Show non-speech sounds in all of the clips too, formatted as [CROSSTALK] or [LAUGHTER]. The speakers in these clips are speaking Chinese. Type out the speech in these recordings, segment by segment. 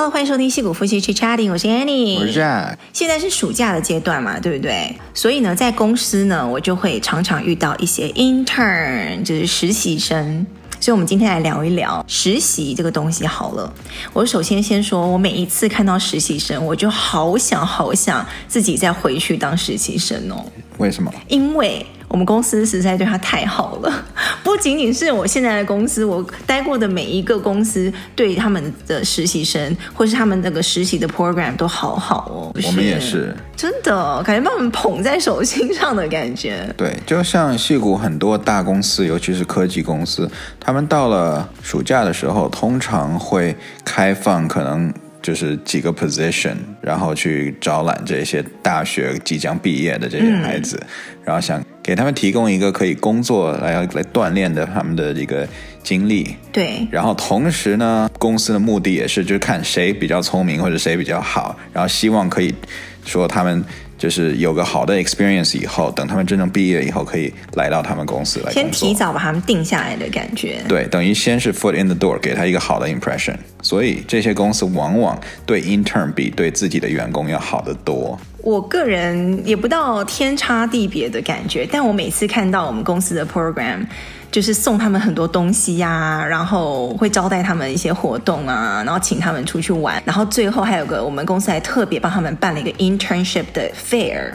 Hello，欢迎收听戏骨夫妻 Chit Chatting，我是 Annie，我是 Jack。现在是暑假的阶段嘛，对不对？所以呢，在公司呢，我就会常常遇到一些 intern，就是实习生。所以，我们今天来聊一聊实习这个东西好了。我首先先说，我每一次看到实习生，我就好想好想自己再回去当实习生哦。为什么？因为我们公司实在对他太好了，[LAUGHS] 不仅仅是我现在的公司，我待过的每一个公司对他们的实习生，或是他们那个实习的 program 都好好哦。我们也是，真的感觉把我们捧在手心上的感觉。对，就像戏谷很多大公司，尤其是科技公司，他们到了暑假的时候，通常会开放可能。就是几个 position，然后去招揽这些大学即将毕业的这些孩子，嗯、然后想给他们提供一个可以工作来来锻炼的他们的一个经历。对。然后同时呢，公司的目的也是就是看谁比较聪明或者谁比较好，然后希望可以说他们。就是有个好的 experience 以后，等他们真正毕业以后，可以来到他们公司来。先提早把他们定下来的感觉。对，等于先是 foot in the door，给他一个好的 impression。所以这些公司往往对 intern 比对自己的员工要好得多。我个人也不到天差地别的感觉，但我每次看到我们公司的 program。就是送他们很多东西呀、然后会招待他们一些活动啊，然后请他们出去玩，然后最后还有个我们公司还特别帮他们办了一个 internship 的 fair，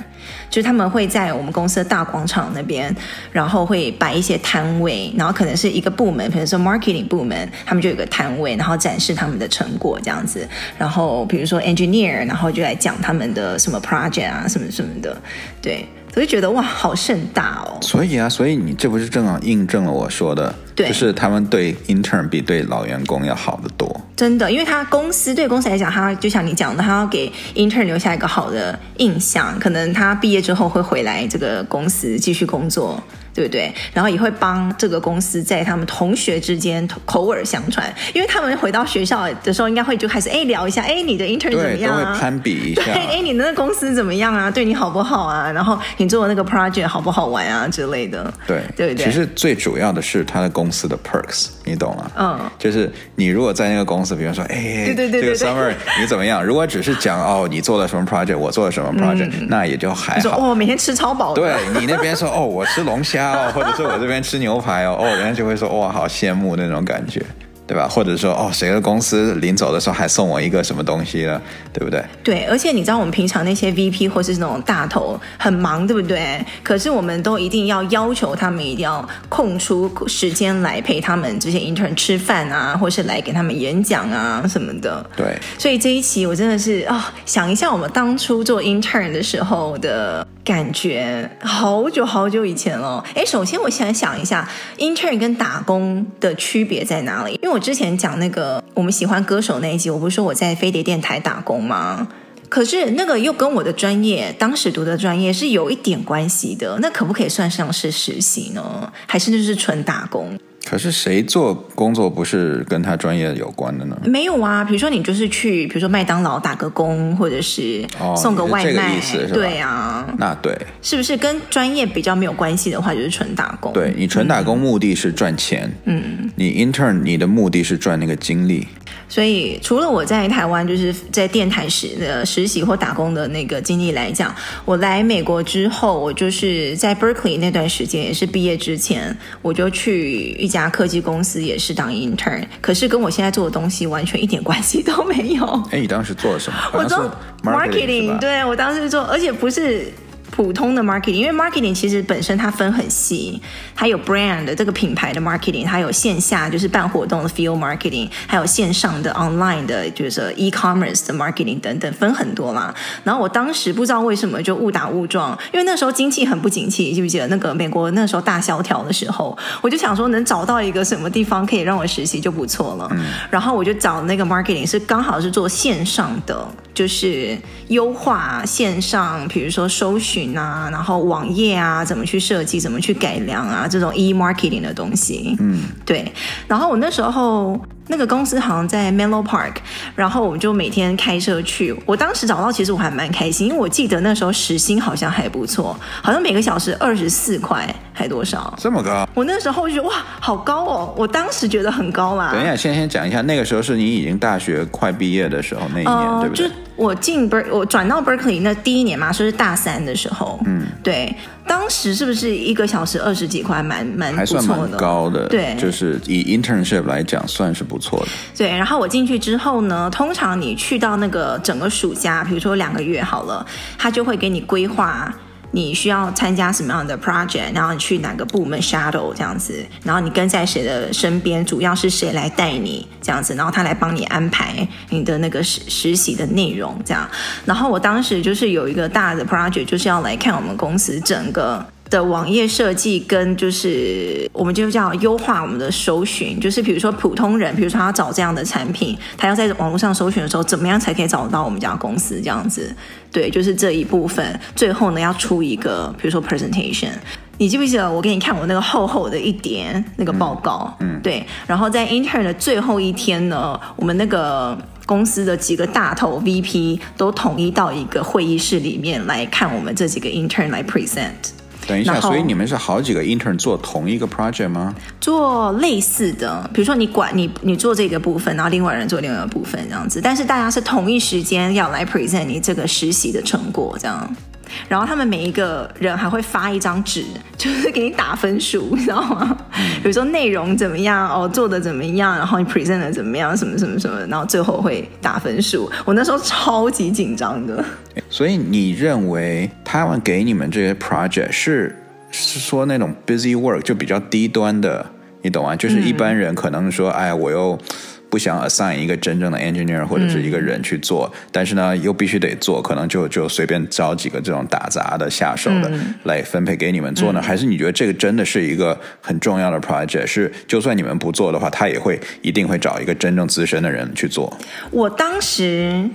就是他们会在我们公司的大广场那边，然后会摆一些摊位，然后可能是一个部门，比如说 marketing 部门，他们就有个摊位，然后展示他们的成果这样子，然后比如说 engineer，然后就来讲他们的什么 project 啊，什么什么的，对。我就觉得哇，好盛大哦！所以啊，所以你这不是正好印证了我说的，对，就是他们对 intern 比对老员工要好得多。真的，因为他公司对公司来讲，他就像你讲的，他要给 intern 留下一个好的印象，可能他毕业之后会回来这个公司继续工作。对不对？然后也会帮这个公司在他们同学之间口耳相传，因为他们回到学校的时候，应该会就开始哎聊一下，哎你的 intern 怎么样啊？都会攀比一下。对，哎你的那个公司怎么样啊？对你好不好啊？然后你做的那个 project 好不好玩啊之类的。对，对不对？其实最主要的是他的公司的 perks，你懂吗？嗯，就是你如果在那个公司，比如说哎，对对对，这个 summer [LAUGHS] 你怎么样？如果只是讲哦你做了什么 project，我做了什么 project，嗯，那也就还好。哦每天吃超饱。对你那边说哦我吃龙虾哦，或者是我。这边吃牛排哦，哦，人家就会说哇，好羡慕那种感觉，对吧？或者说哦，谁的公司临走的时候还送我一个什么东西呢？对不对？对，而且你知道我们平常那些 VP 或是那种大头很忙，对不对？可是我们都一定要要求他们一定要空出时间来陪他们这些 intern 吃饭啊，或是来给他们演讲啊什么的。对，所以这一期我真的是啊、哦，想一下我们当初做 intern 的时候的。感觉好久好久以前了。哎，首先我先想一下，intern 跟打工的区别在哪里？因为我之前讲那个我们喜欢歌手那一集，我不是说我在飞碟电台打工吗？可是那个又跟我的专业，当时读的专业是有一点关系的。那可不可以算上是实习呢？还是就是纯打工？可是谁做工作不是跟他专业有关的呢？没有啊，比如说你就是去，比如说麦当劳打个工，或者是送个外卖，是吧？对啊，那对，是不是跟专业比较没有关系的话，就是纯打工？对，你纯打工目的是赚钱，嗯，你 intern 你的目的是赚那个经历。所以，除了我在台湾就是在电台实的实习或打工的那个经历来讲，我来美国之后，我就是在 Berkeley 那段时间，也是毕业之前，我就去一家科技公司，也是当 intern。可是跟我现在做的东西完全一点关系都没有。哎，你当时做了什么？我做 marketing，对，我当时做，而且不是。普通的 marketing，因为 marketing 其实本身它分很细，它有 brand 这个品牌的 marketing，它有线下就是办活动的 field marketing，还有线上的 online 的，就是 e-commerce 的 marketing 等等，分很多啦。然后我当时不知道为什么就误打误撞，因为那时候经济很不景气，记不记得那个美国那时候大萧条的时候，我就想说能找到一个什么地方可以让我实习就不错了。嗯。然后我就找那个 marketing 是刚好是做线上的，就是优化线上，比如说搜寻。啊，然后网页啊，怎么去设计，怎么去改良啊，这种 e-marketing 的东西，嗯，对。然后我那时候那个公司好像在 Menlo Park，然后我们就每天开车去。我当时找到，其实我还蛮开心，因为我记得那时候时薪好像还不错，好像每个小时二十四块，还多少？这么高？我那时候就觉得哇，好高哦！我当时觉得很高啦。等一下，先先讲一下，那个时候是你已经大学快毕业的时候，那一年、呃、对不对？就我进 Ber 我转到 Berkeley 那第一年嘛，说是大三的时候，嗯，对，当时是不是一个小时二十几块，蛮蛮还算蛮高的，对，就是以 internship 来讲算是不不错的。对，然后我进去之后呢，通常你去到那个整个暑假，比如说两个月好了，他就会给你规划。你需要参加什么样的 project，然后你去哪个部门 shadow 这样子，然后你跟在谁的身边，主要是谁来带你这样子，然后他来帮你安排你的那个实实习的内容这样。然后我当时就是有一个大的 project，就是要来看我们公司整个。的网页设计跟就是我们就叫优化我们的搜寻，就是比如说普通人，比如说他要找这样的产品，他要在网络上搜寻的时候，怎么样才可以找到我们家公司这样子？对，就是这一部分。最后呢，要出一个比如说 presentation，你记不记得我给你看我那个厚厚的一叠那个报告？嗯，对。然后在 intern 的最后一天呢，我们那个公司的几个大头 VP 都统一到一个会议室里面来看我们这几个 intern 来 present。等一下，所以你们是好几个 intern 做同一个 project 吗？做类似的，比如说你管你你做这个部分，然后另外人做另外一个部分这样子，但是大家是同一时间要来 present 你这个实习的成果这样。然后他们每一个人还会发一张纸，[LAUGHS] 就是给你打分数，[LAUGHS] 你知道吗？比如说内容怎么样，哦，做的怎么样，然后你 present 的怎么样，什么什么什么，然后最后会打分数。我那时候超级紧张的。所以你认为他们给你们这些 project 是是说那种 busy work 就比较低端的，你懂吗？就是一般人可能说，嗯、哎，我又。不想 assign 一个真正的 engineer 或者是一个人去做，嗯、但是呢又必须得做，可能就就随便找几个这种打杂的下手的来分配给你们做呢？嗯、还是你觉得这个真的是一个很重要的 project？是就算你们不做的话，他也会一定会找一个真正资深的人去做？我当时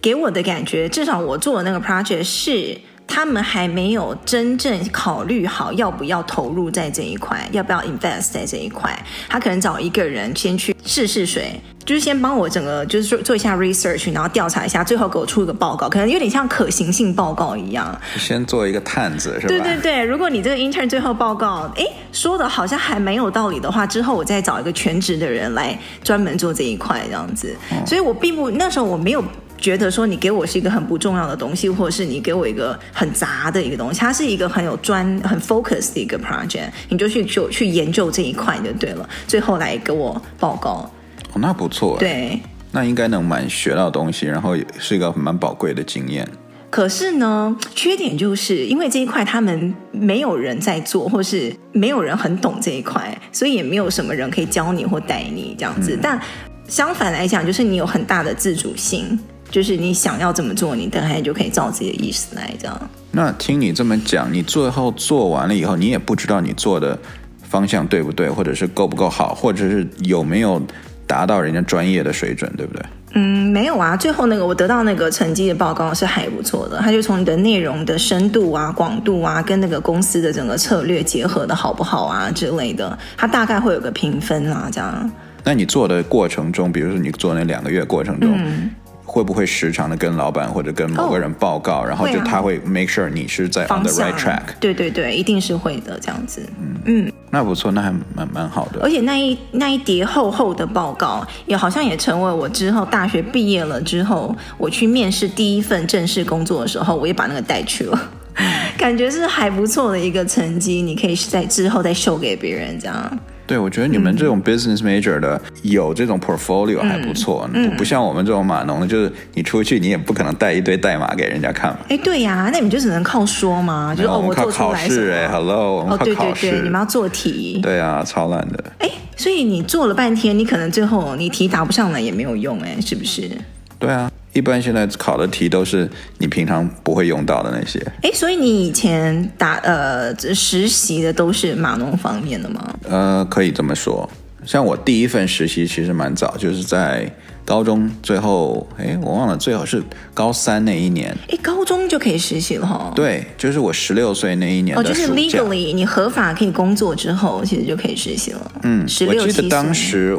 给我的感觉，至少我做的那个 project 是。他们还没有真正考虑好要不要投入在这一块，要不要 invest 在这一块。他可能找一个人先去试试水，就是先帮我整个就是做做一下 research，然后调查一下，最后给我出一个报告，可能有点像可行性报告一样。先做一个探子是吧？对对对，如果你这个 intern 最后报告，诶，说的好像还蛮有道理的话，之后我再找一个全职的人来专门做这一块这样子。嗯、所以我并不那时候我没有。觉得说你给我是一个很不重要的东西，或者是你给我一个很杂的一个东西，它是一个很有专、很 focus 的一个 project，你就去就去研究这一块就对了，最后来给我报告。哦，那不错。对，那应该能蛮学到东西，然后也是一个蛮宝贵的经验。可是呢，缺点就是因为这一块他们没有人在做，或是没有人很懂这一块，所以也没有什么人可以教你或带你这样子。嗯。但相反来讲，就是你有很大的自主性。就是你想要怎么做，你等下就可以照自己的意思来这样。那听你这么讲，你最后做完了以后，你也不知道你做的方向对不对，或者是够不够好，或者是有没有达到人家专业的水准，对不对？嗯，没有啊。最后那个我得到那个成绩的报告是还不错的，他就从你的内容的深度啊、广度啊，跟那个公司的整个策略结合的好不好啊之类的，他大概会有个评分啊这样。那你做的过程中，比如说你做那两个月过程中，嗯会不会时常的跟老板或者跟某个人报告，哦、然后就他会 make sure 你是在 on the right track？对对对，一定是会的，这样子。嗯嗯，那不错，那还蛮蛮好的。而且那一那一叠厚厚的报告，也好像也成为我之后大学毕业了之后，我去面试第一份正式工作的时候，我也把那个带去了，嗯、[LAUGHS] 感觉是还不错的一个成绩，你可以在之后再秀给别人这样。对，我觉得你们这种 business major 的有这种 portfolio 还不错，嗯嗯、不像我们这种码农的，就是你出去你也不可能带一堆代码给人家看嘛。哎，对呀，那你们就只能靠说嘛，就是、哦，我靠考试哎，hello，我们靠考试，哦对对对，你们要做题。对啊，超烂的。哎，所以你做了半天，你可能最后你题答不上来也没有用，哎，是不是？对啊。一般现在考的题都是你平常不会用到的那些。哎，所以你以前打呃实习的都是码农方面的吗？呃，可以这么说。像我第一份实习其实蛮早，就是在高中最后，哎，我忘了，最好是高三那一年。哎，高中就可以实习了哈？对，就是我十六岁那一年。哦，就是 legally 你合法可以工作之后，其实就可以实习了。嗯，16，我记得当时。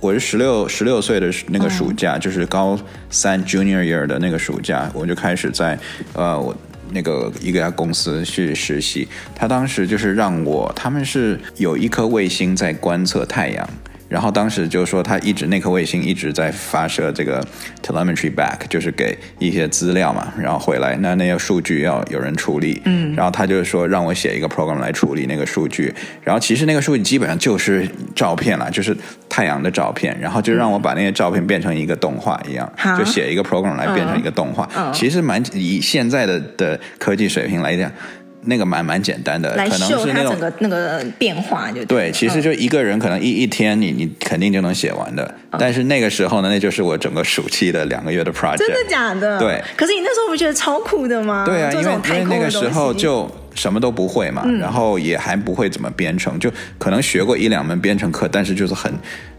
我是十六十六岁的那个暑假，嗯、就是高三 Junior Year 的那个暑假，我就开始在呃我那个一个家公司去实习。他当时就是让我，他们是有一颗卫星在观测太阳。然后当时就说他一直那颗卫星一直在发射这个 telemetry back，就是给一些资料嘛，然后回来那那些数据要有人处理，嗯，然后他就说让我写一个 program 来处理那个数据，然后其实那个数据基本上就是照片啦，就是太阳的照片，然后就让我把那些照片变成一个动画一样，嗯、就写一个 program 来变成一个动画，嗯、其实蛮以现在的的科技水平来讲。那个蛮蛮简单的，来秀它整个那个变化就对，对，其实就一个人可能一一天你你肯定就能写完的。嗯、但是那个时候呢，那就是我整个暑期的两个月的 project。真的假的？对。可是你那时候不觉得超酷的吗？对啊，因为因为那个时候就什么都不会嘛，嗯、然后也还不会怎么编程，就可能学过一两门编程课，但是就是很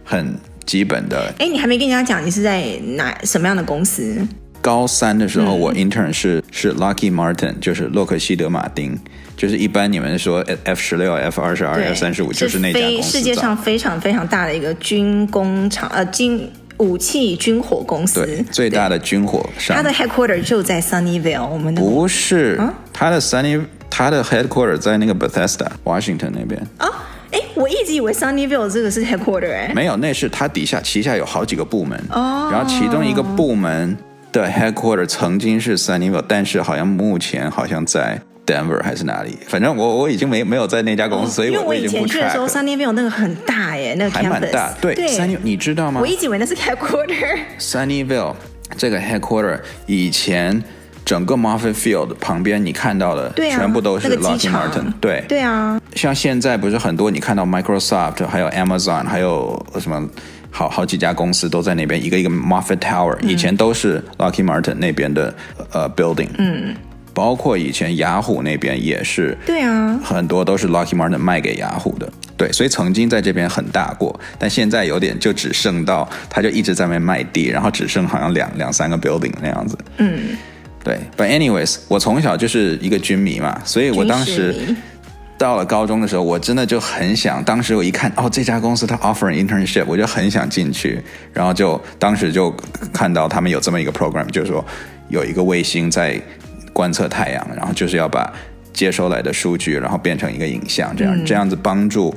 很基本的。哎，你还没跟人家讲你是在哪什么样的公司？高三的时候，我 intern 是、嗯、是 Lockheed Martin，就是洛克希德马丁，就是一般你们说 F 十六、F 二十二、F 三十五，就是那家公司。世界上非常非常大的一个军工厂，呃，军武器军火公司，对，最大的军火商。它的 headquarter 就在 Sunnyvale，我们的不是，它的 Sunny，它的 headquarter 在那个 Bethesda，Washington 那边。啊，哎，我一直以为 Sunnyvale 这个是 headquarter，哎，没有，那是它底下旗下有好几个部门，哦，然后其中一个部门。的 headquarter 曾经是 Sunnyvale，但是好像目前好像在 Denver 还是哪里？反正我我已经没没有在那家公司，哦、所以我，我已经不 track 了。因为我以前去的时候，Sunnyvale 那个很大耶，那个还蛮大。对，你知道吗？我一直以为那是 headquarter。Sunnyvale 这个 headquarter 以前整个 Moffett Field 旁边你看到的，全部都是 Lockheed Martin。对对啊，像现在不是很多你看到 Microsoft，还有 Amazon，还有什么？好好几家公司都在那边，一个一个 Moffett Tower，以前都是 Lockheed Martin 那边的呃 building，嗯，包括以前雅虎那边也是，对啊，很多都是 Lockheed Martin 卖给雅虎的，对，所以曾经在这边很大过，但现在有点就只剩到，他就一直在那边卖地，然后只剩好像两两三个 building 那样子，嗯，对，But anyways，我从小就是一个军迷嘛，所以我当时。到了高中的时候，我真的就很想。当时我一看，哦，这家公司它 offer an internship，我就很想进去。然后就当时就看到他们有这么一个 program，就是说有一个卫星在观测太阳，然后就是要把接收来的数据，然后变成一个影像，这样、嗯、这样子帮助。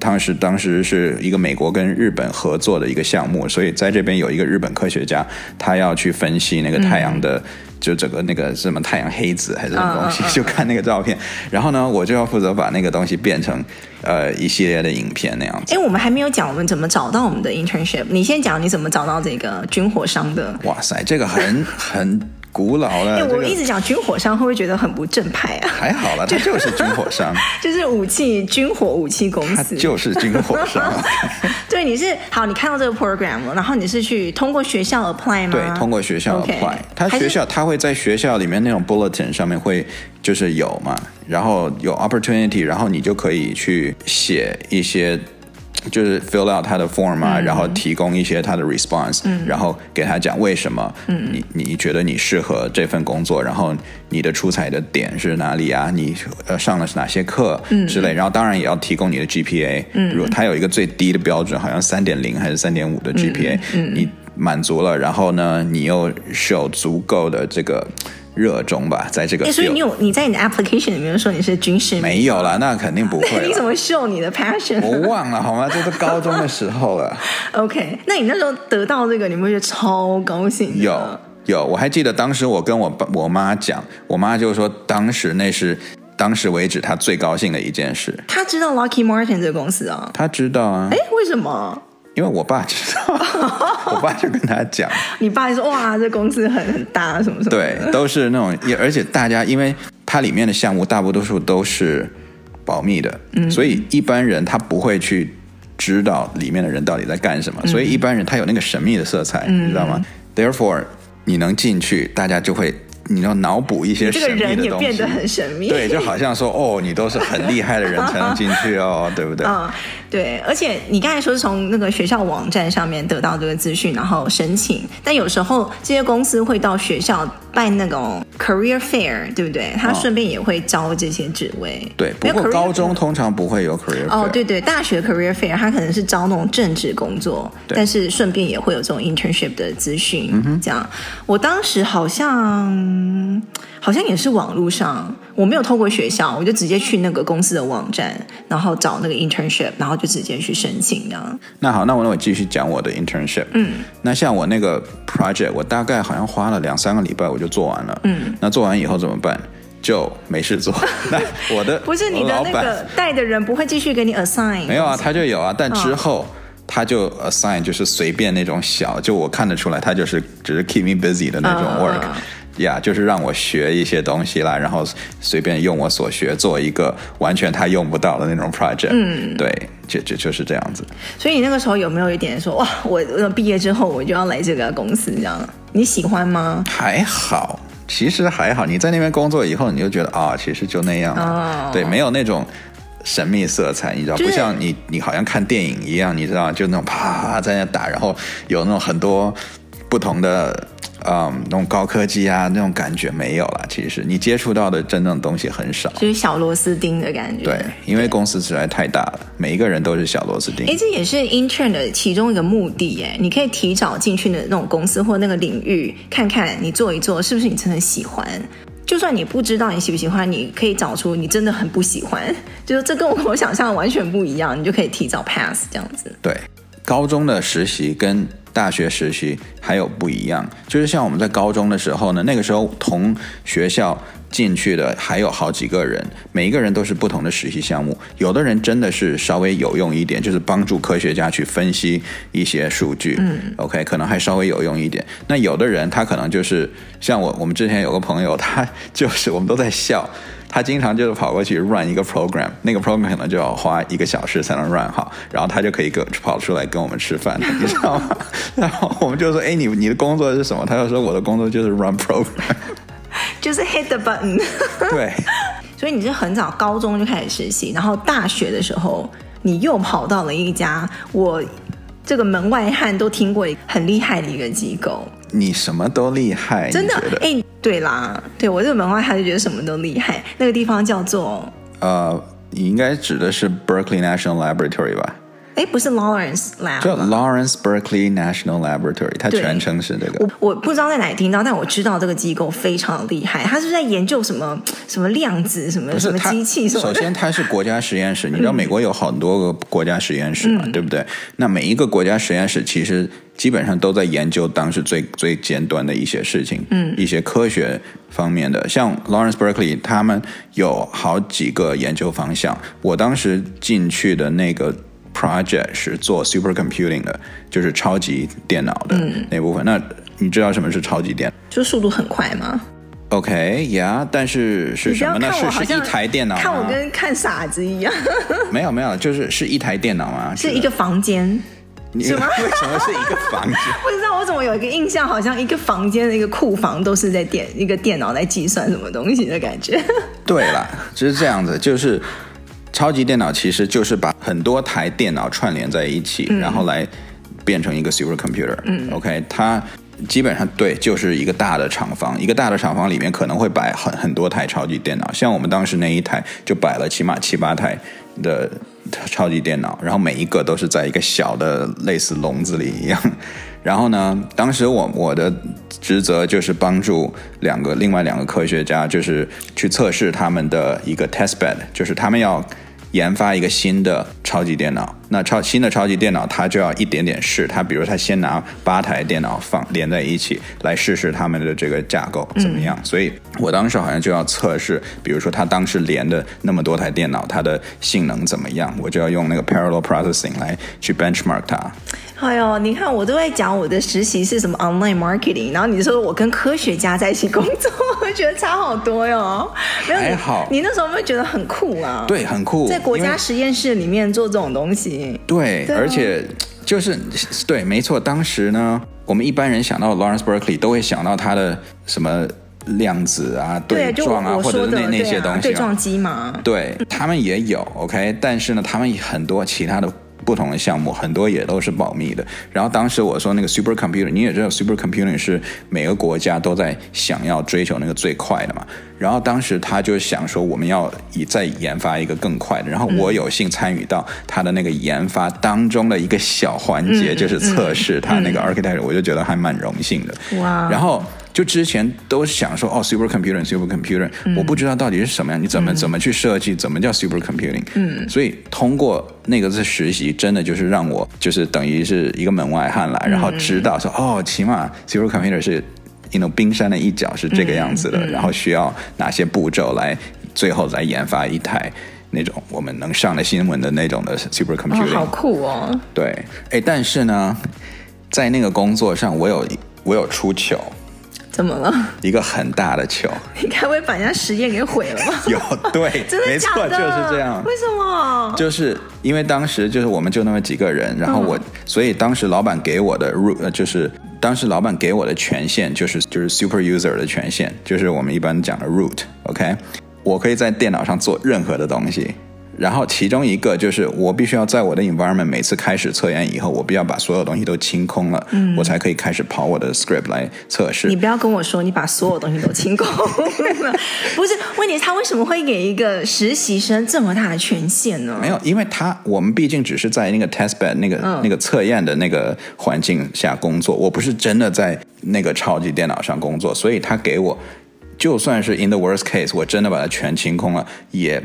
当时当时是一个美国跟日本合作的一个项目，所以在这边有一个日本科学家，他要去分析那个太阳的。嗯就整个那个什么太阳黑子还是什么东西，uh, uh, uh, 就看那个照片，然后呢，我就要负责把那个东西变成呃一系列的影片那样子。哎，我们还没有讲我们怎么找到我们的 internship，你先讲你怎么找到这个军火商的。哇塞，这个很 [LAUGHS] 很。古老了，我一直讲军火商会不会觉得很不正派啊？还好了，[LAUGHS] 它就是军火商，[LAUGHS] 就是武器军火武器公司，就是军火商。[LAUGHS] 对，你是好，你看到这个 program 了，然后你是去通过学校 apply 吗？对，通过学校 apply。他学校他会在学校里面那种 bulletin 上面会就是有嘛，然后有 opportunity，然后你就可以去写一些。就是 fill out 他的 form 啊，嗯、然后提供一些他的 response，嗯、然后给他讲为什么你你觉得你适合这份工作，然后你的出彩的点是哪里啊？你呃上了哪些课之类，嗯、然后当然也要提供你的 GPA，嗯、如果他有一个最低的标准，好像三点零还是三点五的 GPA，你满足了，然后呢，你又是有足够的这个。热衷吧，在这个。所以你有你在你的 application 里面说你是军事？没有了，那肯定不会。那 [LAUGHS] 你怎么秀你的 passion？我忘了好吗？这是高中的时候了。[LAUGHS] OK，那你那时候得到这个，你不会觉得超高兴？有有，我还记得当时我跟我爸我妈讲，我妈就说当时那是当时为止她最高兴的一件事。她知道 Lockheed Martin 这个公司啊？她知道啊。哎，为什么？因为我爸知道，[LAUGHS] 我爸就跟他讲，你爸就说哇，这公司很很大，什么什么。对，都是那种，而且大家因为它里面的项目大多数都是保密的，嗯，所以一般人他不会去知道里面的人到底在干什么，所以一般人他有那个神秘的色彩，你知道吗？Therefore，你能进去，大家就会。你要脑补一些神秘的东西，这个人也变得很神秘。对，就好像说哦，你都是很厉害的人才能进去哦，对不对？[LAUGHS] 嗯，对。而且你刚才说是从那个学校网站上面得到这个资讯，然后申请。但有时候这些公司会到学校办那种 career fair，对不对？他顺便也会招这些职位。对，不过高中通常不会有 career fair。哦，对对，大学 career fair 他可能是招那种正职工作，但是顺便也会有这种 internship 的资讯。这样，我当时好像好像也是网络上，我没有透过学校，我就直接去那个公司的网站，然后找那个 internship，然后就直接去申请这样。那好，那我那我继续讲我的 internship。嗯，那像我那个 project，我大概好像花了两三个礼拜我就做完了。嗯。那做完以后怎么办？就没事做。[LAUGHS] 那我的不是你的那个带的人不会继续给你 assign？没有啊，他就有啊，但之后他就 assign 就是随便那种小，就我看得出来，他就是只是 keep me busy 的那种 work，呀，就是让我学一些东西啦，然后随便用我所学做一个完全他用不到的那种 project。嗯，对，就就就是这样子。所以你那个时候有没有一点说哇，我我毕业之后我就要来这个公司这样？你喜欢吗？还好，其实还好。你在那边工作以后，你就觉得啊、哦，其实就那样。哦。对，没有那种神秘色彩，你知道，不像你，你好像看电影一样，你知道，就那种啪在那打，然后有那种很多不同的。嗯，那种高科技啊，那种感觉没有了。其实你接触到的真正东西很少，就是小螺丝钉的感觉。对，因为公司实在太大了，每一个人都是小螺丝钉。哎，这也是 intern 的其中一个目的。哎，你可以提早进去的那种公司或那个领域，看看你做一做是不是你真的喜欢。就算你不知道你喜不喜欢，你可以找出你真的很不喜欢，就是这跟我想象完全不一样，你就可以提早 pass 这样子。对，高中的实习跟。大学实习还有不一样，就是像我们在高中的时候呢，那个时候同学校进去的还有好几个人，每一个人都是不同的实习项目。有的人真的是稍微有用一点，就是帮助科学家去分析一些数据，嗯，OK，可能还稍微有用一点。那有的人他可能就是像我，我们之前有个朋友，他就是我们都在笑。他经常就是跑过去 run 一个 program，那个 program 可能就要花一个小时才能 run 好，然后他就可以跟跑出来跟我们吃饭，你知道吗？[LAUGHS] 然后我们就说：“哎，你你的工作是什么？”他就说：“我的工作就是 run program，[LAUGHS] 就是 hit the button。”对，[LAUGHS] 所以你是很早高中就开始实习，然后大学的时候你又跑到了一家我这个门外汉都听过很厉害的一个机构。你什么都厉害，真的？哎。对啦，对我这个门外汉就觉得什么都厉害。那个地方叫做……呃，你应该指的是 Berkeley National Laboratory 吧？哎，不是 Lawrence Lab，叫 Lawrence Berkeley National Laboratory，它全称是这个。我我不知道在哪里听到，但我知道这个机构非常厉害。它是在研究什么什么量子什么什么机器什么？首先，它是国家实验室。你知道美国有很多个国家实验室嘛？嗯、对不对？那每一个国家实验室其实基本上都在研究当时最最尖端的一些事情，嗯，一些科学方面的。像 Lawrence Berkeley，他们有好几个研究方向。我当时进去的那个。Project 是做 supercomputing 的，就是超级电脑的那部分。嗯、那你知道什么是超级电脑？就速度很快吗？OK，yeah，、但是是什么呢？是是一台电脑？看我跟看傻子一样。[LAUGHS] 没有没有，就是是一台电脑吗？[LAUGHS] 是一个房间？什么？[LAUGHS] 为什么是一个房间？不知道，我怎么有一个印象，好像一个房间的一个库房都是在电一个电脑在计算什么东西的感觉。对了，就是这样子，就是。超级电脑其实就是把很多台电脑串联在一起，嗯、然后来变成一个 supercomputer。嗯，OK，它基本上对，就是一个大的厂房，一个大的厂房里面可能会摆很很多台超级电脑，像我们当时那一台就摆了起码七八台的超级电脑，然后每一个都是在一个小的类似笼子里一样。然后呢，当时我我的职责就是帮助两个另外两个科学家，就是去测试他们的一个 test bed，就是他们要。研发一个新的超级电脑，那超新的超级电脑，它就要一点点试。它比如它先拿八台电脑放连在一起来试试它们的这个架构怎么样。嗯、所以我当时好像就要测试，比如说它当时连的那么多台电脑，它的性能怎么样，我就要用那个 parallel processing 来去 benchmark 它。哎呦，你看我都在讲我的实习是什么 online marketing，然后你说我跟科学家在一起工作，[LAUGHS] 我觉得差好多哟。还好，你那时候有没有觉得很酷啊？对，很酷，在国家实验室里面做这种东西。对，对啊、而且就是对，没错。当时呢，我们一般人想到 Lawrence Berkeley 都会想到他的什么量子啊、对撞啊，或者那那些东西、啊，对撞机嘛。对，他们也有 OK，但是呢，他们很多其他的。不同的项目，很多也都是保密的。然后当时我说那个 supercomputer，你也知道 super computer 是每个国家都在想要追求那个最快的嘛。然后当时他就想说，我们要以再研发一个更快的。然后我有幸参与到他的那个研发当中的一个小环节，嗯、就是测试他那个 architecture，、嗯、我就觉得还蛮荣幸的。哇！然后。就之前都想说哦，supercomputer，supercomputer，我不知道到底是什么样，你怎么怎么去设计，怎么叫 supercomputing？嗯，所以通过那个次实习，真的就是让我就是等于是一个门外汉来，然后知道说哦，起码 supercomputer 是，you know，冰山的一角是这个样子的，然后需要哪些步骤来最后来研发一台那种我们能上的新闻的那种的 supercomputer。好酷哦！对，哎，但是呢，在那个工作上，我有我有出糗。怎么了？一个很大的球，[LAUGHS] 你该不会把人家实验给毁了吧？[LAUGHS] 有，对，[LAUGHS] 真的？没错，就是这样。为什么？就是因为当时就是我们就那么几个人，然后我，嗯、所以当时老板给我的 root 就是当时老板给我的权限就是就是 super user 的权限，就是我们一般讲的 root，OK，okay？我可以在电脑上做任何的东西。然后其中一个就是我必须要在我的 environment 每次开始测验以后，我必须要把所有东西都清空了，嗯，我才可以开始跑我的 script 来测试。你不要跟我说你把所有东西都清空了，[LAUGHS] 不是？问题他为什么会给一个实习生这么大的权限呢？没有，因为他我们毕竟只是在那个 test bed 那个、嗯、那个测验的那个环境下工作，我不是真的在那个超级电脑上工作，所以他给我就算是 in the worst case，我真的把它全清空了也。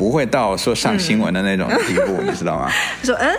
不会到说上新闻的那种地步，嗯、你知道吗？[LAUGHS] 说，嗯，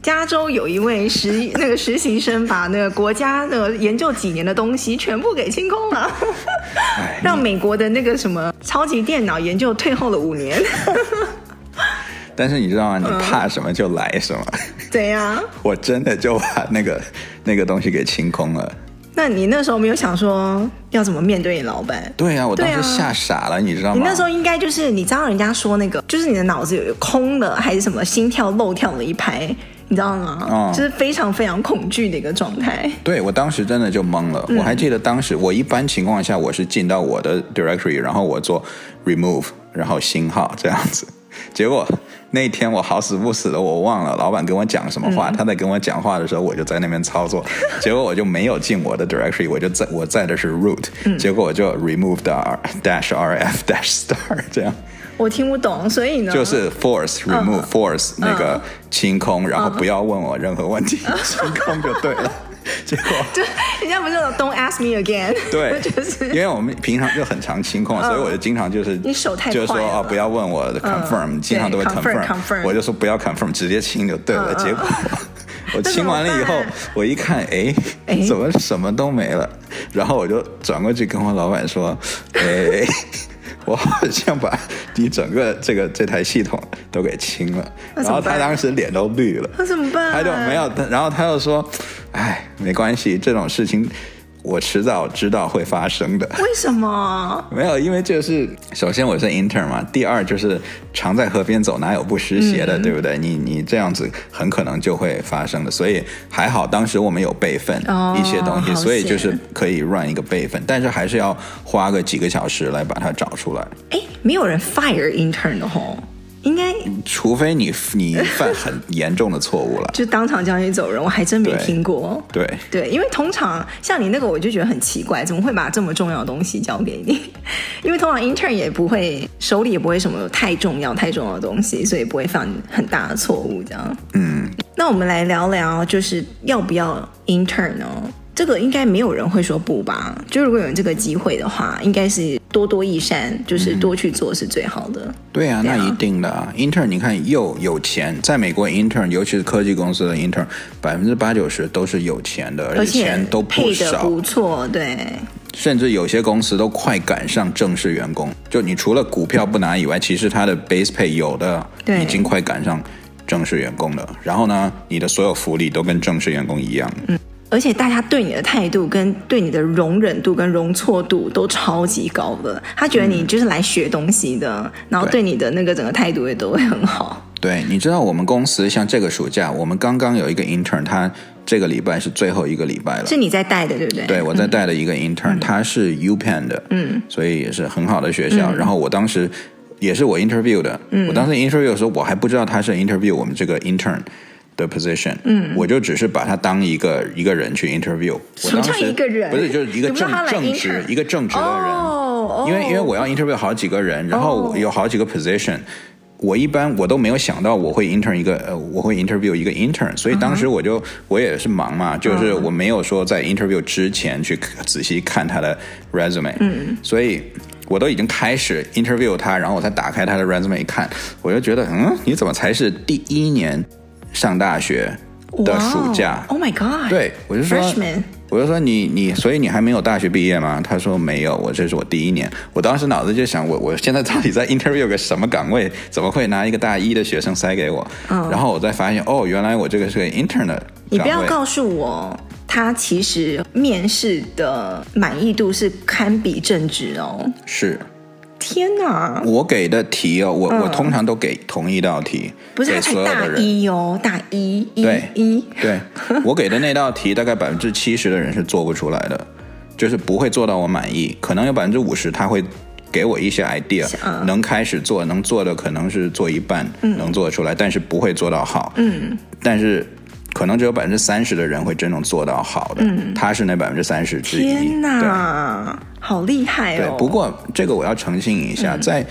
加州有一位实那个实习生，把那个国家的研究几年的东西全部给清空了，[LAUGHS] 唉让美国的那个什么超级电脑研究退后了五年。[LAUGHS] 但是你知道吗？你怕什么就来什么。怎样？我真的就把那个那个东西给清空了。那你那时候没有想说要怎么面对你老板？对呀、啊，我当时吓傻了，啊、你知道吗？你那时候应该就是你知道人家说那个，就是你的脑子有空的，还是什么心跳漏跳了一拍，你知道吗？哦、就是非常非常恐惧的一个状态。对，我当时真的就懵了。嗯、我还记得当时我一般情况下我是进到我的 directory，然后我做 remove，然后星号这样子，结果。那天我好死不死的，我忘了老板跟我讲什么话。嗯、他在跟我讲话的时候，我就在那边操作，[LAUGHS] 结果我就没有进我的 directory，我就在我在的是 root，、嗯、结果我就 remove the r dash rf [LAUGHS] dash star 这样。我听不懂，所以呢，就是 force remove、uh force 那个清空，uh. 然后不要问我任何问题，uh. 清空就对了。[LAUGHS] 结果。就人家不是说 Don't ask me again，对，[LAUGHS] 就是。因为我们平常就很常清空，所以我就经常就是你手太快，就是说啊不要问我的 confirm，经常都会 confirm，我就说不要 confirm，直接清就对了。结果 [LAUGHS] 我清完了以后，我一看，哎，怎么什么都没了？然后我就转过去跟我老板说，哎。我好像把你整个这个这台系统都给清了，然后他当时脸都绿了。那怎么办？他就没有，然后他又说：“哎，没关系，这种事情。”我迟早知道会发生的。为什么？[LAUGHS] 没有，因为就是首先我是 intern 嘛，第二就是常在河边走，哪有不湿鞋的，嗯、对不对？你你这样子很可能就会发生的。所以还好，当时我们有备份一些东西，哦、所以就是可以 run 一个备份，但是还是要花个几个小时来把它找出来。哎，没有人 fire intern 的吼。应该，除非你你犯很严重的错误了，就当场叫你走人，我还真没听过。对对，对，因为通常像你那个，我就觉得很奇怪，怎么会把这么重要的东西交给你？[LAUGHS] 因为通常 intern 也不会手里也不会什么太重要太重要的东西，所以不会犯很大的错误这样。嗯，那我们来聊聊，就是要不要 intern 呢？这个应该没有人会说不吧？就如果有这个机会的话，应该是多多益善，就是多去做是最好的。嗯、对啊，对啊，那一定的啊。Intern，你看又有钱，在美国 Intern，尤其是科技公司的 Intern，百分之八九十都是有钱的，而且钱都不少，配得不错，对。甚至有些公司都快赶上正式员工，就你除了股票不拿以外，其实他的 base pay 有的已经快赶上正式员工了。然后呢，你的所有福利都跟正式员工一样。嗯。而且大家对你的态度、跟对你的容忍度、跟容错度都超级高的，他觉得你就是来学东西的，嗯、然后对你的那个整个态度也都会很好。对，你知道我们公司像这个暑假，我们刚刚有一个 intern，他这个礼拜是最后一个礼拜了。是你在带的，对不对？对，我在带的一个 intern，、嗯、他是 UPenn 的，嗯，所以也是很好的学校。嗯、然后我当时。也是我 interview 的。嗯，我当时 interview 的时候，我还不知道他是 interview 我们这个 intern 的 position。嗯，我就只是把他当一个一个人去 interview。什么叫一个人？不是，就是一个正正直一个正直的人。哦，因为因为我要 interview 好几个人，然后有好几个 position。我一般我都没有想到我会 intern 一个呃，我会 interview 一个 intern，所以当时我就、uh huh. 我也是忙嘛，就是我没有说在 interview 之前去仔细看他的 resume，嗯，所以我都已经开始 interview 他，然后我才打开他的 resume 一看，我就觉得嗯，你怎么才是第一年上大学的暑假？Oh my god！对，我就说。Freshman 我就说你你，所以你还没有大学毕业吗？他说没有，我这是我第一年。我当时脑子就想，我我现在到底在 interview 个什么岗位？怎么会拿一个大一的学生塞给我？嗯，然后我再发现，哦，原来我这个是个 intern 的。你不要告诉我，他其实面试的满意度是堪比正职哦。是。天哪！我给的题哦，我、嗯、我通常都给同一道题，不是他才大一哦，大一，对一，对，我给的那道题大概百分之七十的人是做不出来的，就是不会做到我满意，可能有百分之五十他会给我一些 idea，、嗯、能开始做，能做的可能是做一半，嗯、能做出来，但是不会做到好，嗯，但是。可能只有百分之三十的人会真正做到好的，嗯，他是那百分之三十之一。天哪，好厉害哦！对，不过这个我要澄清一下，嗯、在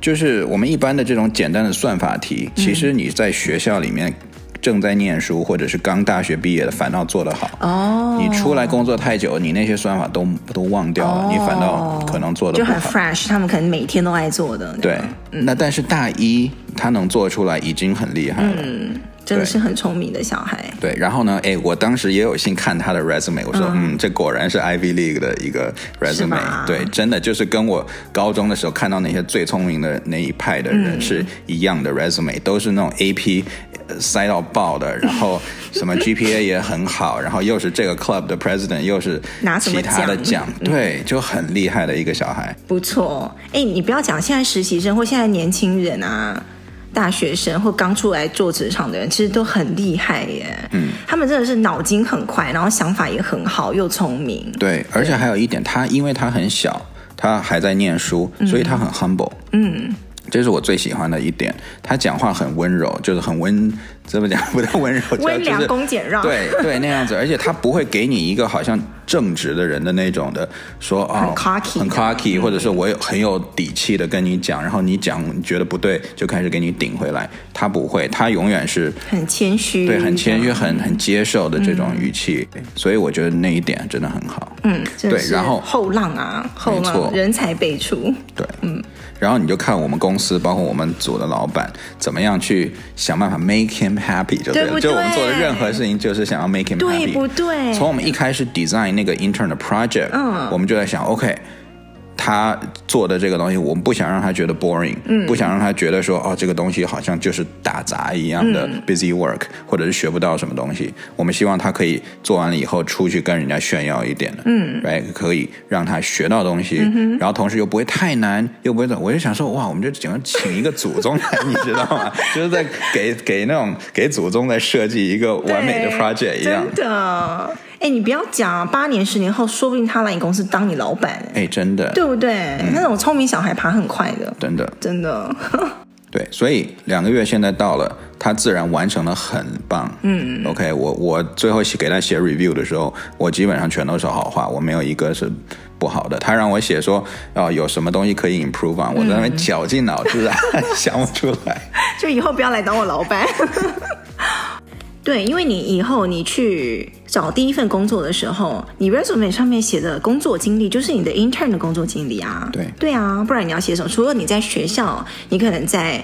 就是我们一般的这种简单的算法题，嗯、其实你在学校里面正在念书或者是刚大学毕业的，反倒做得好。哦，你出来工作太久，你那些算法都都忘掉了，哦、你反倒可能做得好。就很 fresh，他们可能每天都爱做的。对，嗯、那但是大一他能做出来已经很厉害了。嗯真的是很聪明的小孩。对，然后呢，哎，我当时也有幸看他的 resume，我说，嗯，嗯，这果然是 Ivy League 的一个 resume。对，真的就是跟我高中的时候看到那些最聪明的那一派的人是一样的 resume，、嗯、都是那种 AP 塞到爆的，然后 [LAUGHS] 什么 GPA 也很好，然后又是这个 club 的 president，又是拿其他的奖，对，就很厉害的一个小孩。不错，哎，你不要讲现在实习生或现在年轻人啊。大学生或刚出来做职场的人，其实都很厉害耶。嗯，他们真的是脑筋很快，然后想法也很好，又聪明。对，而且还有一点，他因为他很小，他还在念书，所以他很 humble。嗯。嗯这是我最喜欢的一点，他讲话很温柔，就是很温，怎么讲？不太温柔，温良恭俭让，对对那样子，而且他不会给你一个好像正直的人的那种的说啊，很 cocky，很 cocky，或者是我有很有底气的跟你讲，然后你讲你觉得不对，就开始给你顶回来。他不会，他永远是很谦虚，对，很谦虚，很很接受的这种语气，所以我觉得那一点真的很好。嗯，对，然后后浪啊，后浪人才辈出，对，嗯。然后你就看我们公司，包括我们组的老板，怎么样去想办法 make him happy 就对了。对对？就我们做的任何事情，就是想要 make him happy。对不对？从我们一开始 design 那个 intern 的 project，嗯，我们就在想，OK。他做的这个东西，我们不想让他觉得 boring，嗯，不想让他觉得说哦，这个东西好像就是打杂一样的 busy work，嗯，或者是学不到什么东西。我们希望他可以做完了以后出去跟人家炫耀一点的，嗯可以让他学到东西，嗯，然后同时又不会太难，又不会。我就想说，哇，我们就只能请一个祖宗来，你知道吗？[LAUGHS] 就是在给给那种给祖宗在设计一个完美的 project 一样。真的。哎，你不要讲啊，八年、十年后，说不定他来你公司当你老板。哎，真的，对不对？嗯、那种聪明小孩爬很快的，真的，真的。[LAUGHS] 对，所以两个月现在到了，他自然完成的很棒。嗯，OK，我我最后写给他写 review 的时候，我基本上全都是好话，我没有一个是不好的。他让我写说，哦，有什么东西可以 improve on，？我在那边绞尽脑汁啊，[LAUGHS] 想不出来。[LAUGHS] 就以后不要来当我老板。对，因为你以后你去找第一份工作的时候，你 resume 上面写的工作经历就是你的 intern 的工作经历啊。对，对啊，不然你要写什么？除了你在学校，你可能在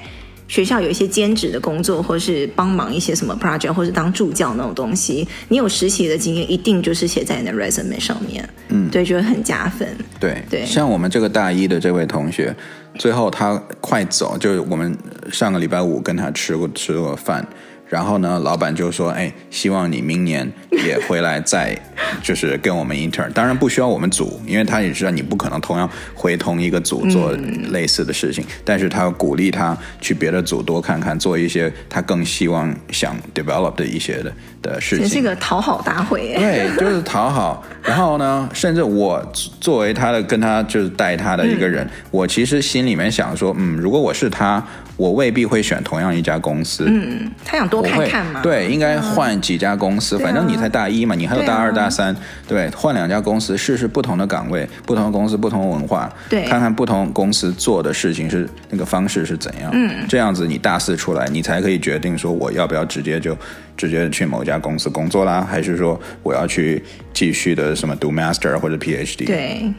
学校有一些兼职的工作，或是帮忙一些什么 project，或是当助教那种东西，你有实习的经验，一定就是写在你的 resume 上面。嗯，对，就会很加分。对对，对像我们这个大一的这位同学，最后他快走，就是我们上个礼拜五跟他吃过吃过饭。然后呢，老板就说：“哎，希望你明年也回来再，就是跟我们 intern。当然不需要我们组，因为他也知道你不可能同样回同一个组做类似的事情。嗯、但是他要鼓励他去别的组多看看，做一些他更希望想 develop 的一些的的事情。这是一个讨好大会，对，就是讨好。然后呢，甚至我作为他的跟他就是带他的一个人，嗯、我其实心里面想说，嗯，如果我是他。我未必会选同样一家公司。嗯，他想多看看嘛。对，应该换几家公司。嗯、反正你才大一嘛，你还有大二、大三。对，换两家公司试试不同的岗位，不同的公司，不同的文化。对，看看不同公司做的事情是那个方式是怎样。嗯，这样子你大四出来，你才可以决定说我要不要直接就直接去某家公司工作啦，还是说我要去继续的什么读 master 或者 PhD。对。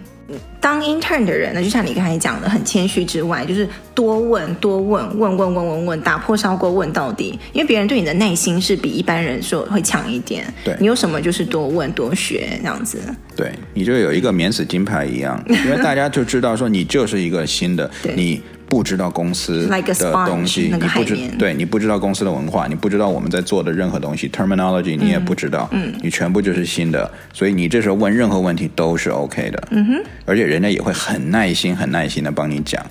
当 intern 的人呢，就像你刚才讲的，很谦虚之外，就是多问多问，问问问问问，打破砂锅问到底。因为别人对你的耐心是比一般人说会强一点。对，你有什么就是多问多学这样子。对，你就有一个免死金牌一样，因为大家就知道说你就是一个新的你。不知道公司的东西，like、你不知对你不知道公司的文化，你不知道我们在做的任何东西，terminology 你也不知道，嗯，你全部就是新的，所以你这时候问任何问题都是 OK 的，嗯哼，而且人家也会很耐心、很耐心的帮你讲，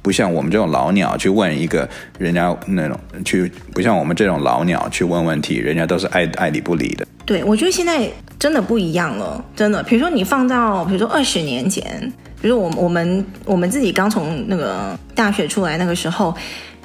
不像我们这种老鸟去问一个人家那种去，不像我们这种老鸟去问问题，人家都是爱爱理不理的。对，我觉得现在真的不一样了，真的，比如说你放到，比如说二十年前。比如我我们我们自己刚从那个大学出来那个时候，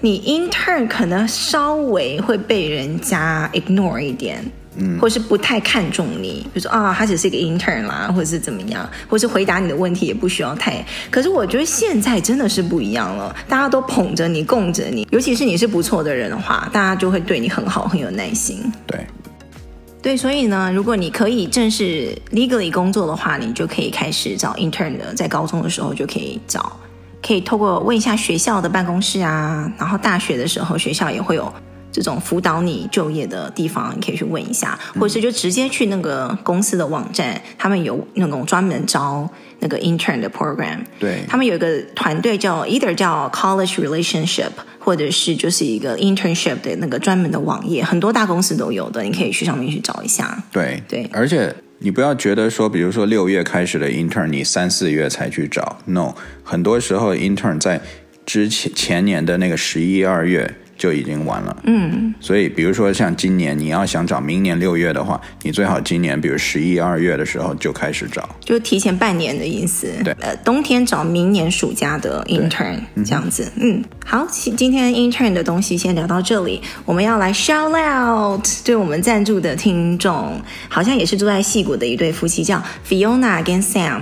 你 intern 可能稍微会被人家 ignore 一点，嗯，或是不太看重你，比如说啊，他只是一个 intern 啦，或者是怎么样，或是回答你的问题也不需要太。可是我觉得现在真的是不一样了，大家都捧着你，供着你，尤其是你是不错的人的话，大家就会对你很好，很有耐心。对。对，所以呢，如果你可以正式 legally 工作的话，你就可以开始找 intern 的，在高中的时候就可以找，可以透过问一下学校的办公室啊，然后大学的时候学校也会有这种辅导你就业的地方，你可以去问一下，或者是就直接去那个公司的网站，他们有那种专门招那个 intern 的 program，对，他们有一个团队叫 either 叫 college relationship。或者是就是一个 internship 的那个专门的网页，很多大公司都有的，你可以去上面去找一下。对对，而且你不要觉得说，比如说六月开始的 intern，你三四月才去找，no，很多时候 intern 在之前前年的那个十一二月。就已经完了，嗯，所以比如说像今年，你要想找明年六月的话，你最好今年比如十一二月的时候就开始找，就提前半年的意思。对，呃，冬天找明年暑假的 intern 这样子，嗯，好，今天 intern 的东西先聊到这里，我们要来 shout out 对我们赞助的听众，好像也是住在戏谷的一对夫妻，叫 Fiona 跟 Sam，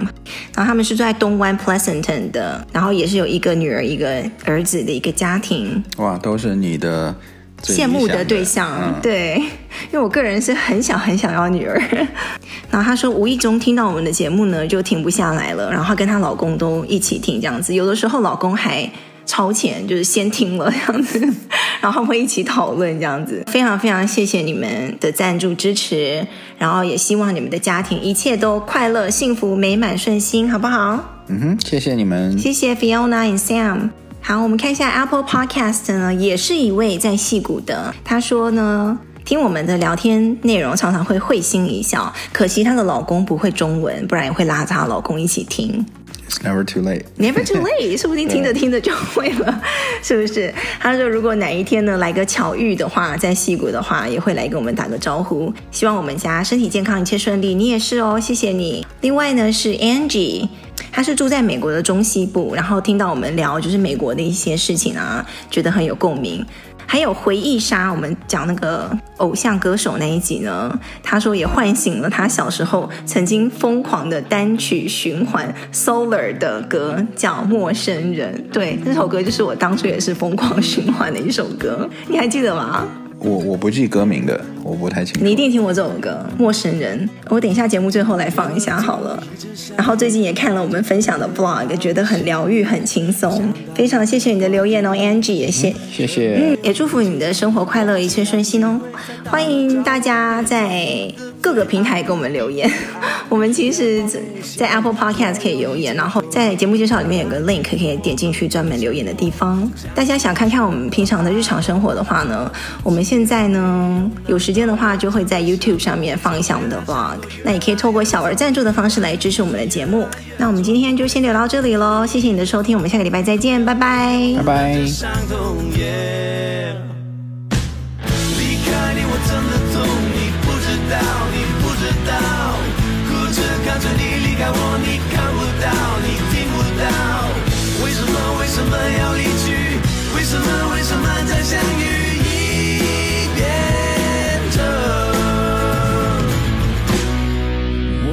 然后他们是住在东湾 Pleasanton 的，然后也是有一个女儿一个儿子的一个家庭，哇，都是。你的羡慕的对象，嗯、对，[LAUGHS] 因为我个人是很想很想要女儿。[LAUGHS] 然后她说，无意中听到我们的节目呢，就停不下来了。然后她跟她老公都一起听这样子，有的时候老公还超前，就是先听了这样子，[LAUGHS] 然后会一起讨论这样子。非常非常谢谢你们的赞助支持，然后也希望你们的家庭一切都快乐、幸福、美满、顺心，好不好？嗯哼，谢谢你们，谢谢 Fiona and Sam。好，我们看一下 Apple Podcast 呢，也是一位在戏谷的。她说呢，听我们的聊天内容常常会会心一笑，可惜她的老公不会中文，不然也会拉着她老公一起听。It's never too late. Never too [LAUGHS] late，说不定听着听着就会了，[LAUGHS] 是不是？他说，如果哪一天呢来个巧遇的话，在戏谷的话，也会来跟我们打个招呼。希望我们家身体健康，一切顺利。你也是哦，谢谢你。另外呢是 Angie。他是住在美国的中西部，然后听到我们聊就是美国的一些事情啊，觉得很有共鸣。还有回忆杀，我们讲那个偶像歌手那一集呢，他说也唤醒了他小时候曾经疯狂的单曲循环 Solar 的歌，叫《陌生人》。对，这首歌就是我当初也是疯狂 [LAUGHS] 循环的一首歌，你还记得吗？我我不记歌名的，我不太清楚。你一定听过这首歌《陌生人》，我等一下节目最后来放一下好了。然后最近也看了我们分享的 vlog，觉得很疗愈、很轻松。非常谢谢你的留言哦，Angie 也谢、嗯、谢谢，嗯，也祝福你的生活快乐，一切顺心哦。欢迎大家在各个平台给我们留言，我们其实，在 Apple Podcast 可以留言，然后在节目介绍里面有个 link 可以点进去专门留言的地方。大家想看看我们平常的日常生活的话呢，我们现在呢有时间的话就会在 YouTube 上面放一下我们的 vlog。那也可以透过小额赞助的方式来支持我们的节目。那我们今天就先聊到这里喽，谢谢你的收听，我们下个礼拜再见，拜拜，拜拜。为什么要离去？为什么为什么再相遇已变成我。